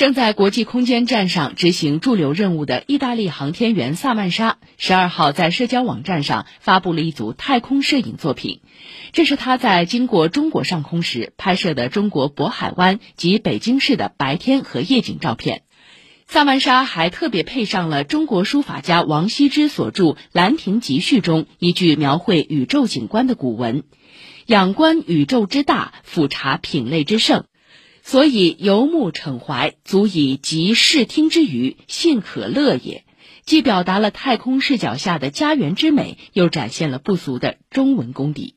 正在国际空间站上执行驻留任务的意大利航天员萨曼莎，十二号在社交网站上发布了一组太空摄影作品。这是他在经过中国上空时拍摄的中国渤海湾及北京市的白天和夜景照片。萨曼莎还特别配上了中国书法家王羲之所著《兰亭集序》中一句描绘宇宙景观的古文：“仰观宇宙之大，俯察品类之盛。”所以游目骋怀，足以集视听之娱，信可乐也。既表达了太空视角下的家园之美，又展现了不俗的中文功底。